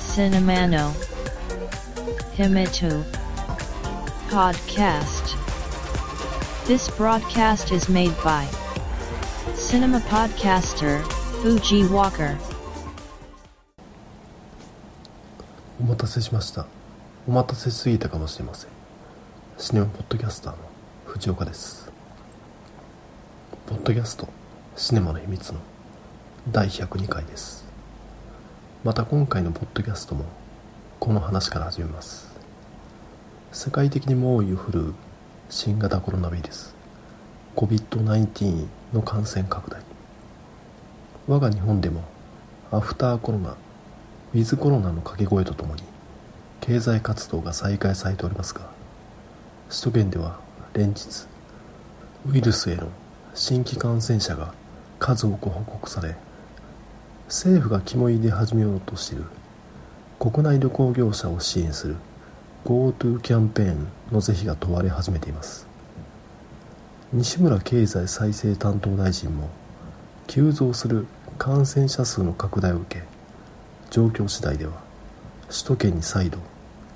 Cinemano Himitu Podcast This broadcast is made by Cinema Podcaster Fuji Walker お待たせしましたお待たせすぎたかもしれませんシネマポッドキャスターの藤岡ですポッドキャストシネマの秘密の第102回です。また今回のポッドキャストもこの話から始めます。世界的に猛威を振るう新型コロナウイルス COVID-19 の感染拡大。我が日本でもアフターコロナウィズコロナの掛け声とともに経済活動が再開されておりますが首都圏では連日ウイルスへの新規感染者が数多く報告され政府が肝入れ始めようとしている。国内旅行業者を支援する GoTo キャンペーンの是非が問われ始めています。西村経済再生担当大臣も急増する感染者数の拡大を受け状況次第では首都圏に再度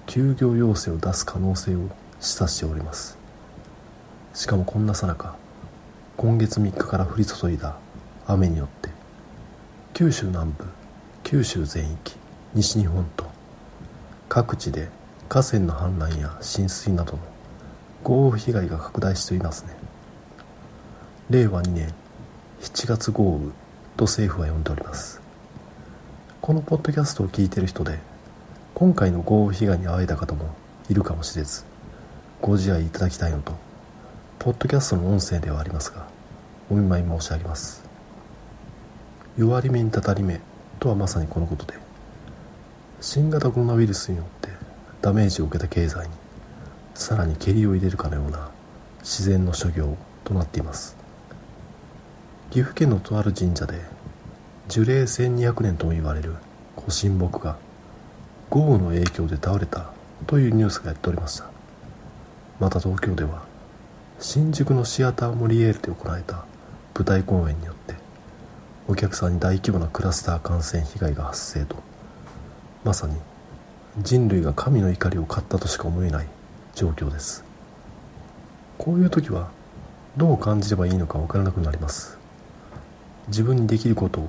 休業要請を出す可能性を示唆しております。しかもこんなさなか今月3日から降り注いだ雨によって九州南部九州全域西日本と各地で河川の氾濫や浸水などの豪雨被害が拡大していますね。令和2年7月豪雨と政府は呼んでおります。このポッドキャストを聞いている人で今回の豪雨被害に遭われた方もいるかもしれずご自愛いただきたいのとポッドキャストの音声ではありますがお見舞い申し上げます。弱り目にたたり目とはまさにこのことで新型コロナウイルスによってダメージを受けた経済にさらにけりを入れるかのような自然の諸行となっています。岐阜県のとある神社で樹齢1200年とも言われる御神木が豪雨の影響で倒れたというニュースがやっておりました。また東京では新宿のシアターモリエールで行われた舞台公演によってお客さんに大規模なクラスター感染被害が発生とまさに人類が神の怒りを買ったとしか思えない状況です。こういう時はどう感じればいいのか分からなくなります。自分にできることを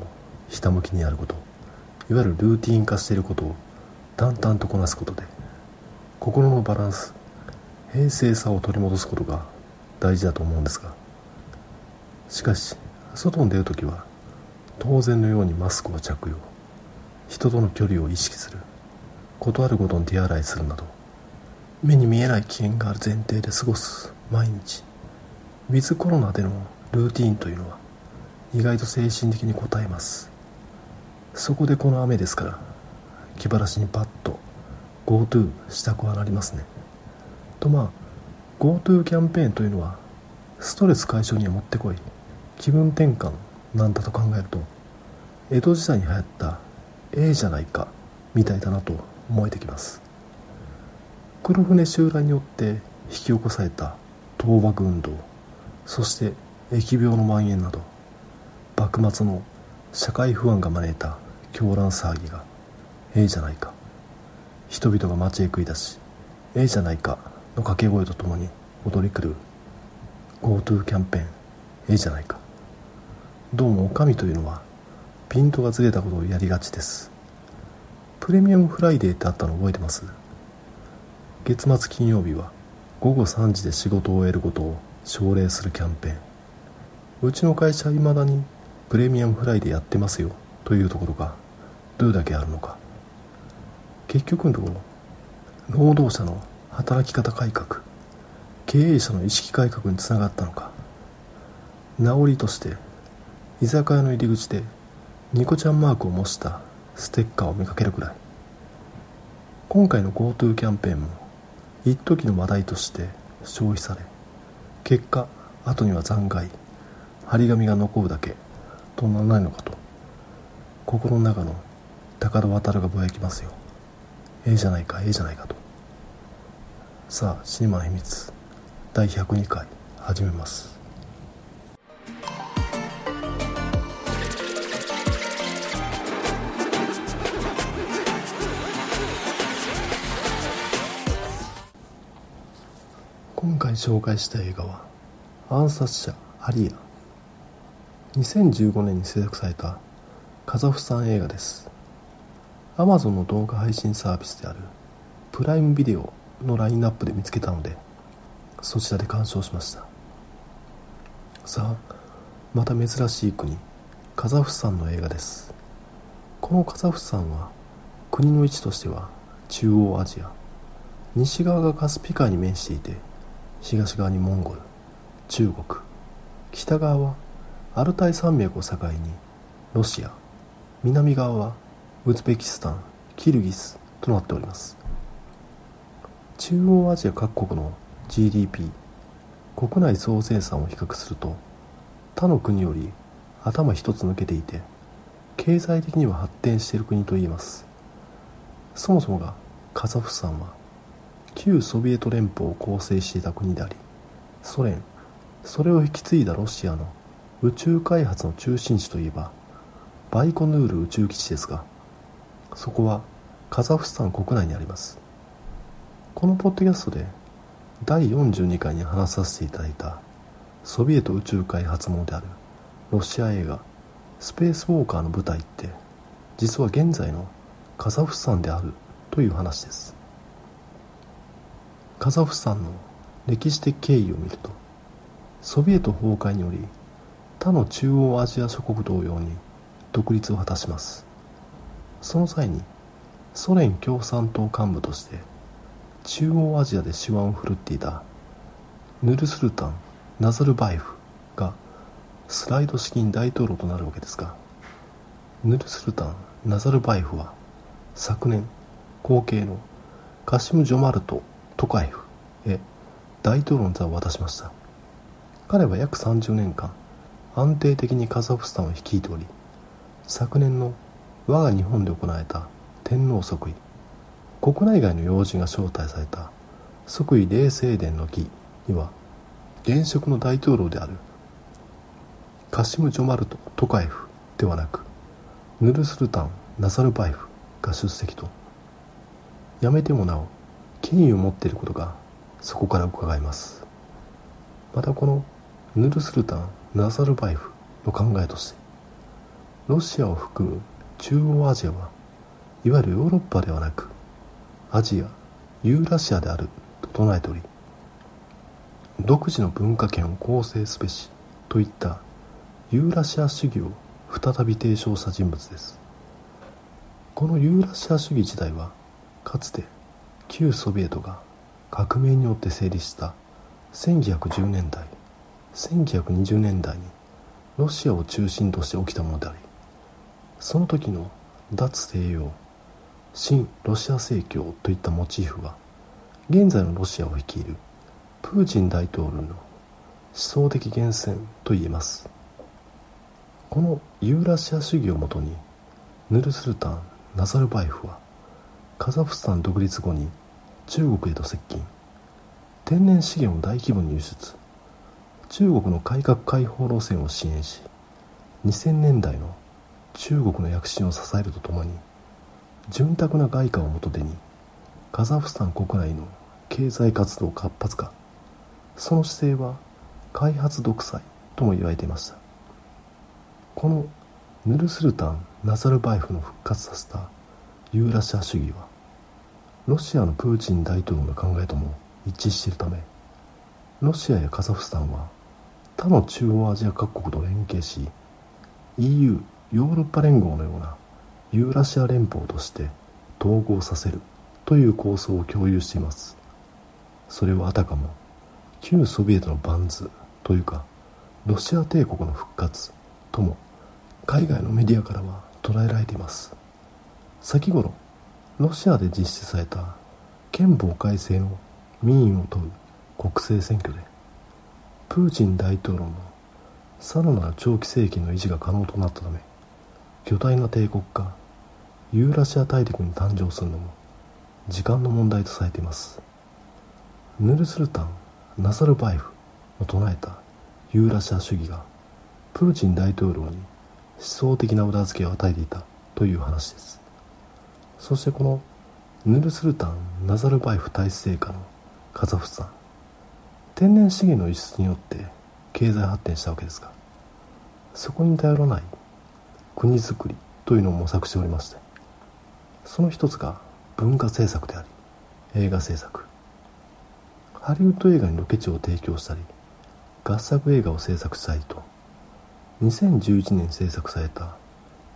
ひたむきにやることいわゆるルーティン化していることを淡々とこなすことで心のバランス平静さを取り戻すことが大事だと思うんですが。しかし外に出るときは当然のようにマスクを着用。人との距離を意識する。ことあるごとに手洗いするなど目に見えない危険がある前提で過ごす。毎日。ウィズコロナでのルーティンというのは意外と精神的に応えます。そこでこの雨ですから気晴らしにパッと GoTo したくはなりますね。とまあ GoTo キャンペーンというのはストレス解消にはもってこい。気分転換なんだと考えると江戸時代に流行ったええじゃないかみたいだなと思えてきます。黒船襲来によって引き起こされた倒幕運動そして疫病の蔓延など幕末の社会不安が招いた狂乱騒ぎがええじゃないか。人々が街へ繰り出しええじゃないかの掛け声とともに踊り狂う GoTo キャンペーン。ええじゃないか。どうもお上というのはピントがずれたことをやりがちです。プレミアムフライデーってあったの覚えてます？月末金曜日は午後3時で仕事を終えることを奨励するキャンペーン。うちの会社はいまだにプレミアムフライデーやってますよ。というところがどれだけあるのか。結局のところ労働者の働き方改革。経営者の意識改革につながったのか。名残として居酒屋の入り口でニコちゃんマークを模したステッカーを見かけるくらい。今回の GoTo キャンペーンも一時の話題として消費され結果後には残骸張り紙が残るだけとならないのかと。心の中の高田渡がぼやきますよ。ええじゃないかええじゃないかと。さあシーマン秘密第102回始めます。今回紹介した映画は「暗殺者アリア」2015年に制作されたカザフスタン映画です。Amazon の動画配信サービスであるプライムビデオのラインナップで見つけたのでそちらで鑑賞しました。さあまた珍しい国カザフスタンの映画です。このカザフスタンは国の位置としては中央アジア西側がカスピ海に面していて東側にモンゴル中国北側はアルタイ山脈を境にロシア南側はウズベキスタンキルギスとなっております。中央アジア各国の GDP 国内総生産を比較すると他の国より頭一つ抜けていて経済的には発展している国といえます。そもそもがカザフスタンは旧ソビエト連邦を構成していた国でありソ連それを引き継いだロシアの宇宙開発の中心地といえばバイコヌール宇宙基地ですがそこはカザフスタン国内にあります。このポッドキャストで第42回に話させていただいたソビエト宇宙開発ものであるロシア映画スペースウォーカーの舞台って実は現在のカザフスタンであるという話です。カザフスタンの歴史的経緯を見るとソビエト崩壊により他の中央アジア諸国同様に独立を果たします。その際にソ連共産党幹部として中央アジアで手腕を振るっていたヌルスルタンナザルバエフがスライド式に大統領となるわけですがヌルスルタン・ナザルバエフは昨年後継のカシム・ジョマルト・トカエフへ大統領の座を渡しました。彼は約30年間安定的にカザフスタンを率いており昨年の我が日本で行われた天皇即位国内外の要人が招待された即位礼正殿の儀には現職の大統領であるカシム・ジョマルト・トカエフではなくヌルスルタン・ナザルバエフが出席とやめてもなお権威を持っていることがそこから伺えます。またこのヌルスルタン・ナザルバエフの考えとしてロシアを含む中央アジアはいわゆるヨーロッパではなくアジアユーラシアであると唱えており独自の文化圏を構成すべしといったユーラシア主義を再び提唱した人物です。このユーラシア主義自体はかつて旧ソビエトが革命によって成立した1910年代1920年代にロシアを中心として起きたものでありその時の脱西洋新ロシア正教といったモチーフは現在のロシアを率いるプーチン大統領の思想的源泉と言えます。このユーラシア主義をもとにヌルスルタン・ナザルバエフはカザフスタン独立後に中国へと接近。天然資源を大規模に輸出。中国の改革開放路線を支援し2000年代の中国の躍進を支えるとともに潤沢な外貨を元手にカザフスタン国内の経済活動活発化。その姿勢は開発独裁とも言われていました。このヌルスルタン・ナザルバエフの復活させたユーラシア主義はロシアのプーチン大統領の考えとも一致しているためロシアやカザフスタンは他の中央アジア各国と連携し EU ヨーロッパ連合のようなユーラシア連邦として統合させるという構想を共有しています。それはあたかも旧ソビエトのバンズというかロシア帝国の復活とも海外のメディアからは捉えられています。先頃ロシアで実施された憲法改正の民意を問う国政選挙でプーチン大統領のさらなる長期政権の維持が可能となったため巨大な帝国家ユーラシア大陸に誕生するのも時間の問題とされています。ヌルスルタンナザルバエフの唱えたユーラシア主義がプーチン大統領に思想的な裏付けを与えていたという話です。そしてこのヌルスルタン・ナザルバエフ大使政下のカザフスタン天然資源の輸出によって経済発展したわけですがそこに頼らない国づくりというのを模索しておりましてその一つが文化政策であり映画制作ハリウッド映画にロケ地を提供したり合作映画を制作したりと2011年制作された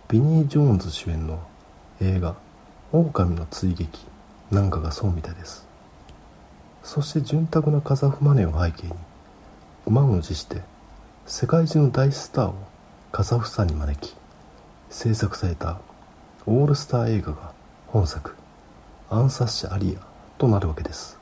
ビニー・ジョーンズ主演の映画「狼の追撃」なんかがそうみたいです。そして潤沢なカザフマネーを背景に満を持して世界中の大スターをカザフスタンに招き制作されたオールスター映画が本作「アンサッシャ・アリア」となるわけです。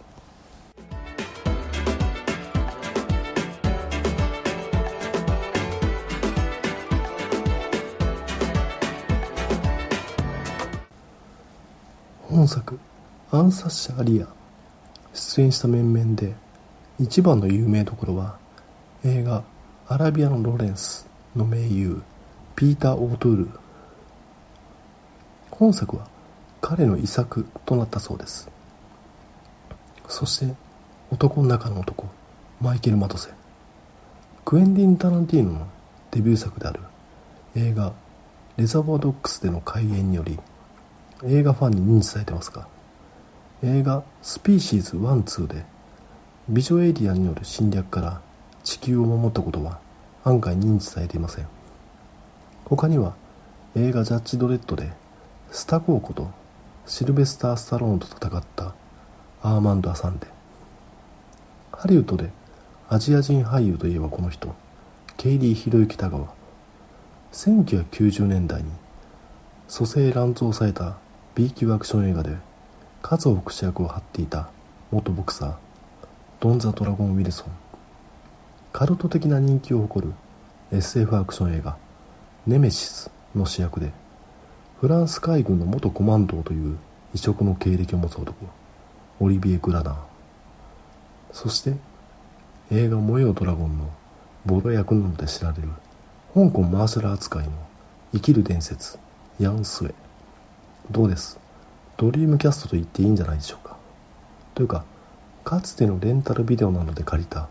本作「アンサッシャ・アリア」出演した面々で一番の有名どころは映画「アラビアのロレンス」の名優ピーター・オートゥール。本作は彼の遺作となったそうです。そして男の中の男マイケル・マトセ。クエンディン・タランティーノのデビュー作である映画「レザーバードックス」での開演により映画ファンに認知されてますが映画「スピーシーズ1-2」で美女エイリアンによる侵略から地球を守ったことは案外認知されていません。他には映画「ジャッジ・ドレッド」でスタコーことシルベスター・スタローンと戦ったアーマンド・アサンデ。ハリウッドでアジア人俳優といえばこの人ケイリー・ヒロユキ・タガワ。1990年代に蘇生乱造された B 級アクション映画で数多く主役を張っていた元ボクサードン・ザ・ドラゴン・ウィルソン。カルト的な人気を誇る SF アクション映画「ネメシス」の主役でフランス海軍の元コマンドという異色の経歴を持つ男オリビエ・グラナー。そして映画「燃えよドラゴン」のボロ役などで知られる香港マーシャル扱いの生きる伝説ヤン・スウェ。どうです？ドリームキャストと言っていいんじゃないでしょうか。というかかつてのレンタルビデオなどで借りた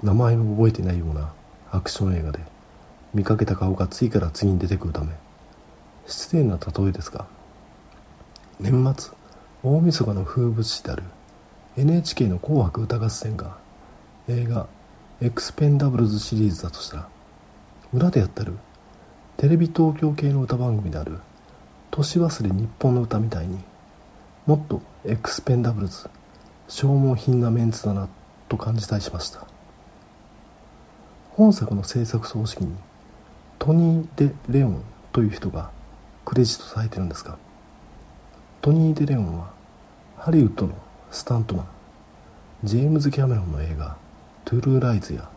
名前も覚えてないようなアクション映画で見かけた顔が次から次に出てくるため失礼な例えですが年末大晦日の風物詩である NHK の「紅白歌合戦」が映画「エクスペンダブルズ」シリーズだとしたら裏でやってるテレビ東京系の歌番組である年忘れ日本の歌みたいにもっとエクスペンダブルズ消耗品なメンツだなと感じたりしました。本作の制作総指揮にトニー・デ・レオンという人がクレジットされてるんですがトニー・デ・レオンはハリウッドのスタントマン。ジェームズ・キャメロンの映画「トゥルー・ライズ」や。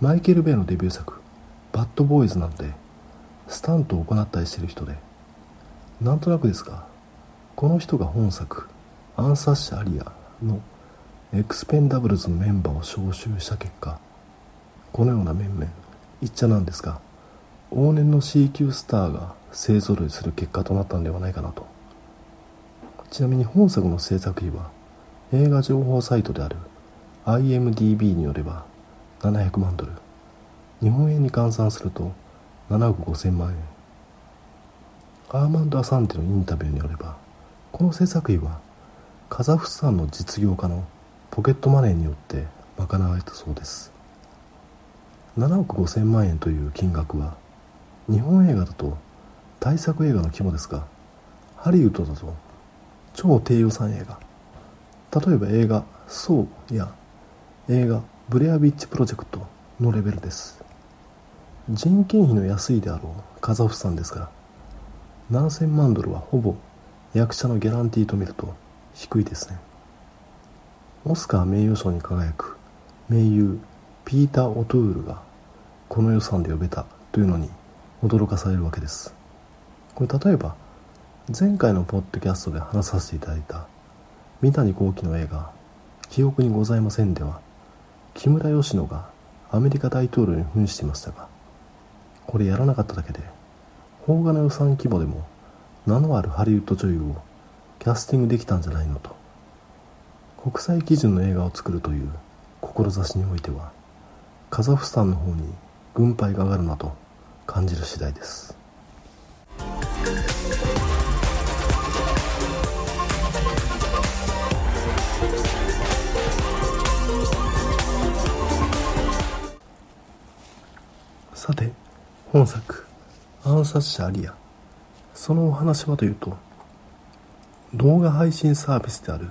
マイケル・ベイのデビュー作「バッド・ボーイズ」などでスタントを行ったりしてる人で。なんとなくですがこの人が本作「アンサッシャ・アリア」のエクスペンダブルズのメンバーを招集した結果このような面々一茶なんですが往年の C 級スターが勢ぞろいする結果となったのではないかなと。ちなみに本作の制作費は映画情報サイトである IMDB によれば700万ドル。日本円に換算すると7億5000万円。アーマンド・アサンテのインタビューによればこの制作費はカザフスタンの実業家のポケットマネーによって賄われたそうです。7億5000万円という金額は日本映画だと大作映画の規模ですがハリウッドだと超低予算映画。例えば映画「ソー」や映画「ブレアビッチプロジェクト」のレベルです。人件費の安いであろうカザフスタンですが7000万ドルはほぼ役者のギャランティーと見ると低いですね。オスカー名誉賞に輝く名優ピーター・オトゥールがこの予算で呼べたというのに驚かされるわけです。これ例えば前回のポッドキャストで話させていただいた三谷幸喜の映画「記憶にございません」では木村佳乃がアメリカ大統領に扮していましたがこれやらなかっただけで邦画の予算規模でも名のあるハリウッド女優をキャスティングできたんじゃないのと国際基準の映画を作るという志においてはカザフスタンの方に軍配が上がるなと感じる次第です。さて本作「暗殺者アリア」そのお話はというと動画配信サービスである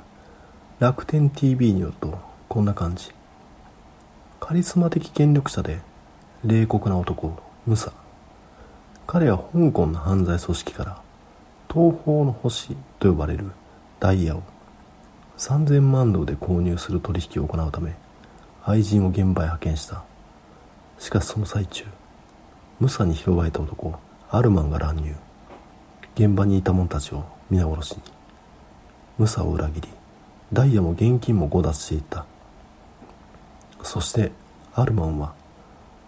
楽天 TV によるとこんな感じ。カリスマ的権力者で冷酷な男ムサ。彼は香港の犯罪組織から東方の星と呼ばれるダイヤを3000万ドルで購入する取引を行うため愛人を現場へ派遣した。しかしその最中ムサに拾われた男アルマンが乱入。現場にいた者たちを皆殺しに。ムサを裏切りダイヤも現金も強奪していった。そしてアルマンは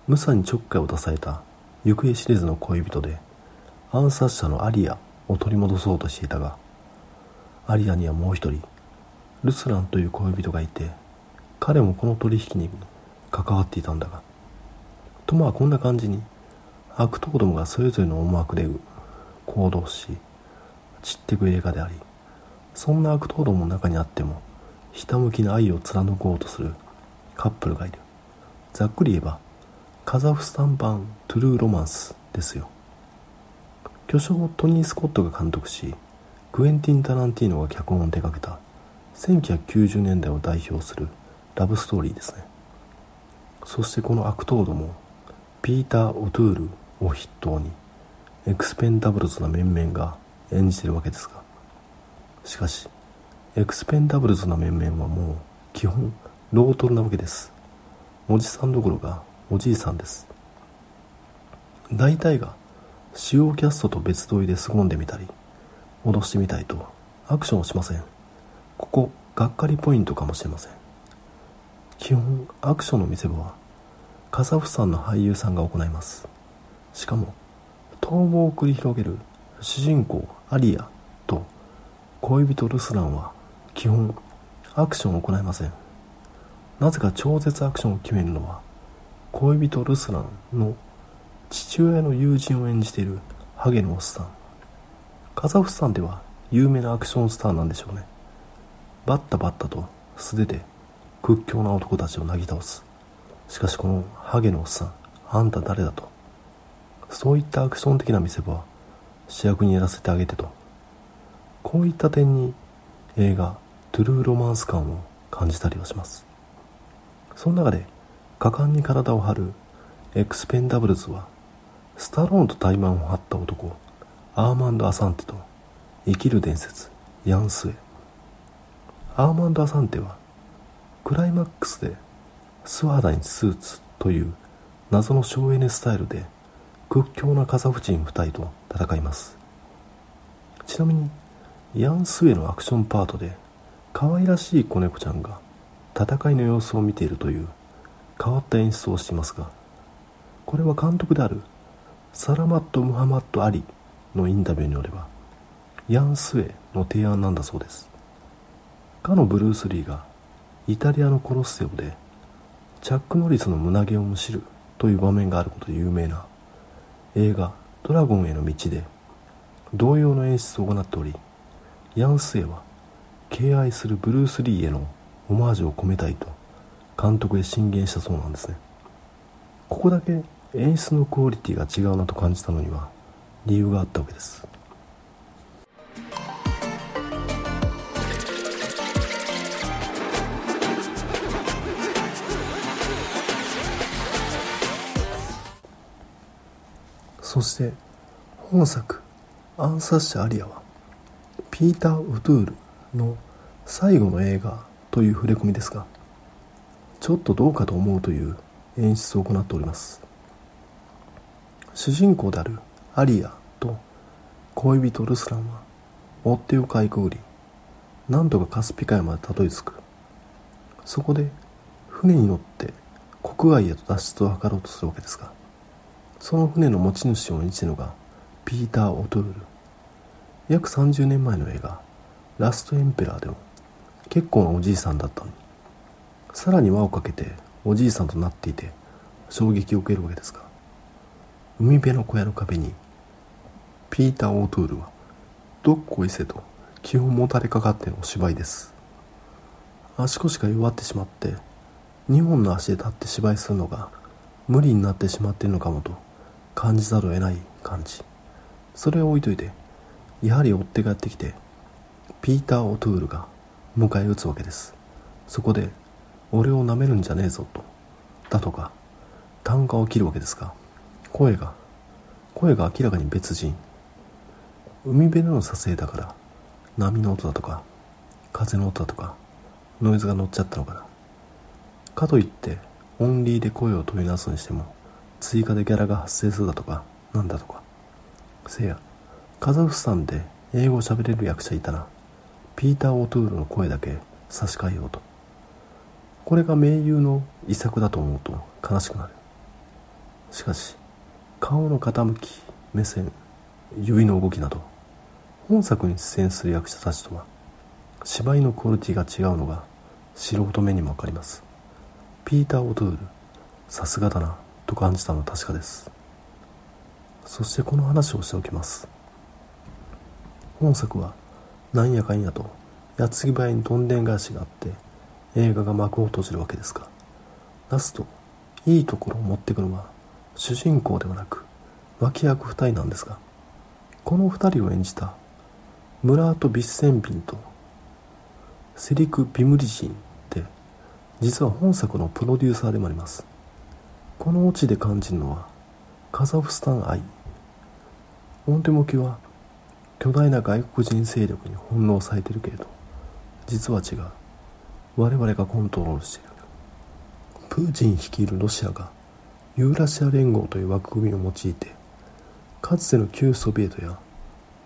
ムサにちょっかいを出された行方知れずの恋人で暗殺者のアリアを取り戻そうとしていたがアリアにはもう一人ルスランという恋人がいて彼もこの取引に関わっていたんだがとまあこんな感じに悪党どもがそれぞれの思惑で行動し散っていく映画でありそんな悪党どもの中にあってもひたむきな愛を貫こうとするカップルがいる。ざっくり言えばカザフスタン版トゥルーロマンスですよ。巨匠トニー・スコットが監督しクエンティン・タランティーノが脚本を手掛けた1990年代を代表するラブストーリーですね。そしてこの悪党どもピーター・オトゥールを筆頭にエクスペンダブルズな面々が演じてるわけですが。しかしエクスペンダブルズな面々はもう基本ロートルなわけです。おじさんどころかおじいさんです。大体が主要キャストと別撮りで凄んでみたり戻してみたいとアクションをしません。ここがっかりポイントかもしれません。基本アクションの見せ場はカザフスタンの俳優さんが行います。しかも逃亡を繰り広げる主人公アリアと恋人ルスランは基本アクションを行いません。なぜか超絶アクションを決めるのは恋人ルスランの父親の友人を演じているハゲのおっさん。カザフスタンでは有名なアクションスターなんでしょうね。バッタバッタと素手で屈強な男たちをなぎ倒す。しかしこのハゲのおっさんあんた誰だとそういったアクション的な見せ場は主役にやらせてあげてと。こういった点に映画トゥルーロマンス感を感じたりはします。その中で果敢に体を張るエクスペンダブルズはスタローンと対マンを張った男アーマンド・アサンテと生きる伝説ヤンスエアーマンド・アサンテはクライマックスで素肌にスーツという謎の省エネスタイルで屈強なカザフ人2人と戦います。ちなみにヤン・スウェのアクションパートで可愛らしい子猫ちゃんが戦いの様子を見ているという変わった演出をしていますがこれは監督であるサラマット・ムハマット・アリのインタビューによればヤン・スウェの提案なんだそうです。かのブルース・リーがイタリアのコロッセオでチャック・ノリスの胸毛をむしるという場面があることで有名な映画「ドラゴンへの道」で同様の演出を行っておりヤン・スエは敬愛するブルース・リーへのオマージュを込めたいと監督へ進言したそうなんですね。ここだけ演出のクオリティが違うなと感じたのには理由があったわけです。そして本作「暗殺者アリア」はピーター・ウトゥールの最後の映画という触れ込みですがちょっとどうかと思うという演出を行っております。主人公であるアリアと恋人ルスランは追っ手をかいくぐり何とかカスピ海までたどり着く。そこで船に乗って国外へと脱出を図ろうとするわけですがその船の持ち主を演じるのがピーター・オトゥール。約30年前の映画「ラスト・エンペラー」でも結構なおじいさんだったのに。さらに輪をかけておじいさんとなっていて衝撃を受けるわけですが海辺の小屋の壁にピーター・オトゥールはどっこいせと気をもたれかかってのお芝居です。足腰が弱ってしまって2本の足で立って芝居するのが無理になってしまっているのかもと感じざるを得ない感じ。それを置いといてやはり追っ手がやってきてピーター・オトゥールが迎え撃つわけです。そこで俺を舐めるんじゃねえぞとだとか単価を切るわけですが声が声が明らかに別人。海辺での撮影だから波の音だとか風の音だとかノイズが乗っちゃったのかな。かといってオンリーで声を問い直すにしても追加でギャラが発生するだとかなんだとか。せやカザフスタンで英語を喋れる役者いたらピーター・オトゥールの声だけ差し替えようと。これが盟友の遺作だと思うと悲しくなる。しかし顔の傾き目線指の動きなど本作に出演する役者たちとは芝居のクオリティが違うのが素人目にも分かります。ピーター・オトゥールさすがだな。と感じたのは確かです。そしてこの話をしておきます。本作はなんやかんやと矢継ぎ早にどんでん返しがあって映画が幕を閉じるわけですがラストいいところを持っていくのは主人公ではなく脇役2人なんですがこの2人を演じたムラート・ビッセンビンとセリク・ビムリジンって実は本作のプロデューサーでもあります。このオチで感じるのはカザフスタン愛。表向きは巨大な外国人勢力に翻弄されてるけれど実は違う。我々がコントロールしている。プーチン率いるロシアがユーラシア連合という枠組みを用いてかつての旧ソビエトや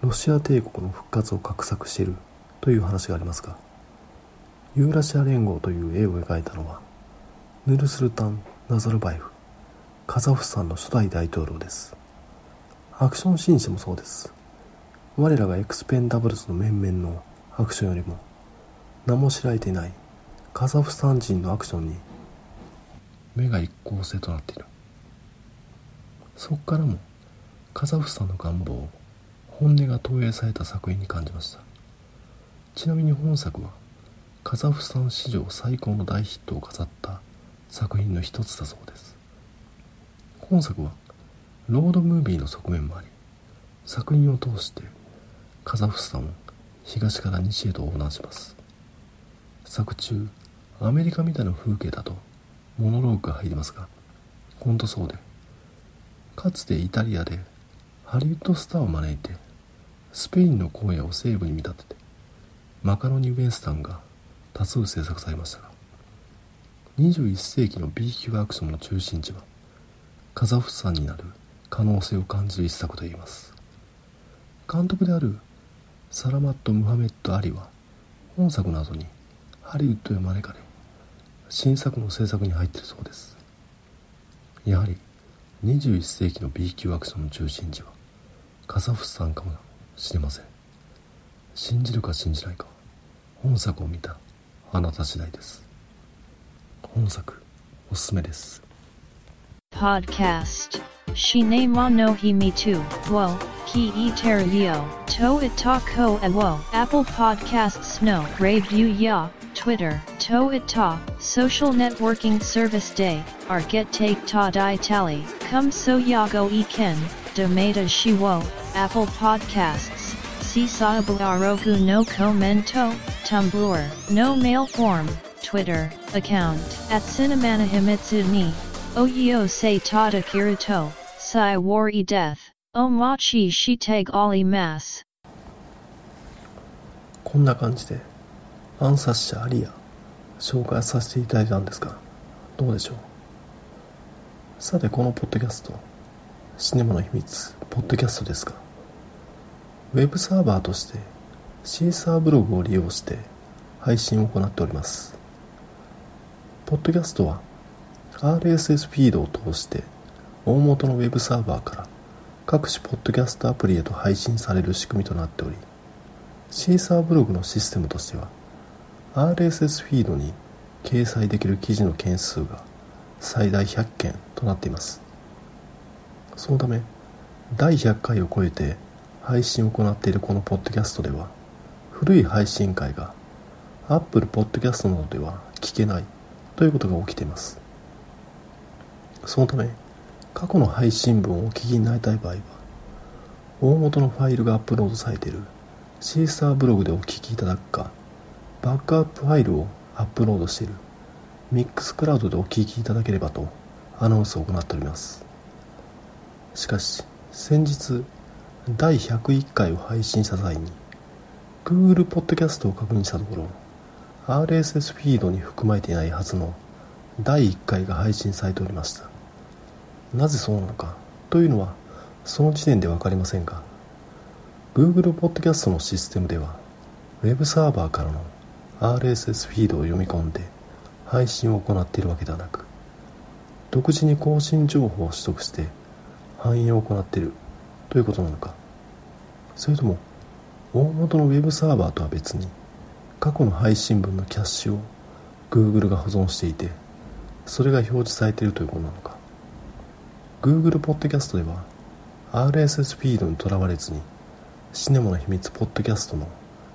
ロシア帝国の復活を画策しているという話がありますがユーラシア連合という絵を描いたのはヌルスルタン・ナザルバイフ。カザフスタンの初代大統領です。アクションシーンしてもそうです。我らがエクスペンダブルズの面々のアクションよりも名も知られていないカザフスタン人のアクションに目が一向性となっている。そこからもカザフスタンの願望本音が投影された作品に感じました。ちなみに本作はカザフスタン史上最高の大ヒットを飾った作品の一つだそうです。本作はロードムービーの側面もあり作品を通してカザフスタンを東から西へと横断します。作中アメリカみたいな風景だとモノローグが入りますが本当そうでかつてイタリアでハリウッドスターを招いてスペインの荒野を西部に見立ててマカロニ・ウェンスタンが多数制作されましたが21世紀の B 級アクションの中心地はカザフスタンになる可能性を感じる一作と言います。監督であるサラマット・ムハメッド・アリは本作の後にハリウッドへ招かれ新作の制作に入っているそうです。やはり21世紀の B 級アクションの中心地はカザフスタンかもしれません。信じるか信じないか本作を見たあなた次第です。本作おすすめです。Podcast. Shine mo no hi me too. Wo, ki e yo. To it talk ho e wo. Apple Podcasts no. Review ya. Twitter. To it ta. Social networking service day. Our get take ta di tally. Come so ya go e ken. Domata shi wo. Apple Podcasts. Sisabu arogu no commento. Tumblr. No mail form. Twitter. Account. At Cinemana Himitsu ni. Oyo se tata kiruto, sai wari death, o machi shiteg ali mas. こんな感じで暗殺者アリア紹介させていただいたんですがどうでしょう？さてこのポッドキャストシネマの秘密ポッドキャストですがウェブサーバーとしてシーサーブログを利用して配信を行っておりますポッドキャストは RSS フィードを通して大元のウェブサーバーから各種ポッドキャストアプリへと配信される仕組みとなっておりシーサーブログのシステムとしては RSS フィードに掲載できる記事の件数が最大100件となっています。そのため第100回を超えて配信を行っているこのポッドキャストでは古い配信会が Apple Podcast などでは聞けないということが起きています。そのため過去の配信分をお聞きになりたい場合は大元のファイルがアップロードされている。シーサーブログでお聞きいただくかバックアップファイルをアップロードしている。ミックスクラウドでお聞きいただければとアナウンスを行っております。しかし先日第101回を配信した際に Google ポッドキャストを確認したところ RSS フィードに含まれていないはずの第1回が配信されておりました。なぜそうなのか？というのはその時点で分かりませんが Google ポッドキャストのシステムでは Web サーバーからの RSS フィードを読み込んで配信を行っているわけではなく独自に更新情報を取得して反映を行っているということなのか？それとも大元の Web サーバーとは別に過去の配信分のキャッシュを Google が保存していてそれが表示されているということなのか？Google ポッドキャストでは RSS フィードにとらわれずにシネモの秘密ポッドキャストの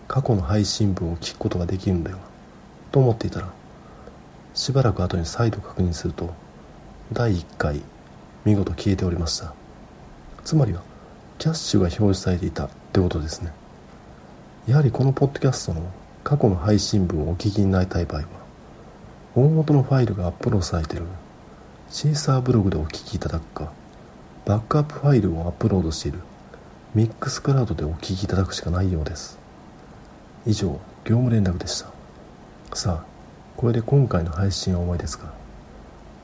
過去の配信分を聞くことができるのではと思っていたらしばらく後に再度確認すると第1回見事消えておりました。つまりはキャッシュが表示されていたってことですね。やはりこのポッドキャストの過去の配信分をお聞きになりたい場合は大元のファイルがアップロードされている。シーサーブログでお聞きいただくか。バックアップファイルをアップロードしている。ミックスクラウドでお聞きいただくしかないようです。以上業務連絡でした。さあこれで今回の配信は終わりですが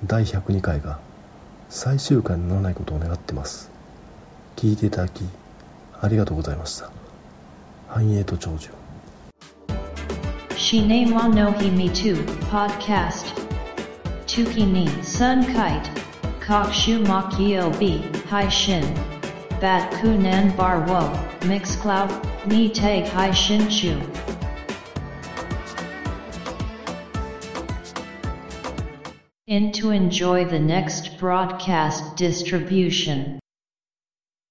第102回が最終回にならないことを願ってます。聞いていただきありがとうございました。繁栄と長寿 Shine wa no hi me too, podcast. Tuki ni sun kite. Kokshu makio b, hai shin. Bat kunan bar wo, mix cloud, ni te hai shin chu. In to enjoy the next broadcast distribution.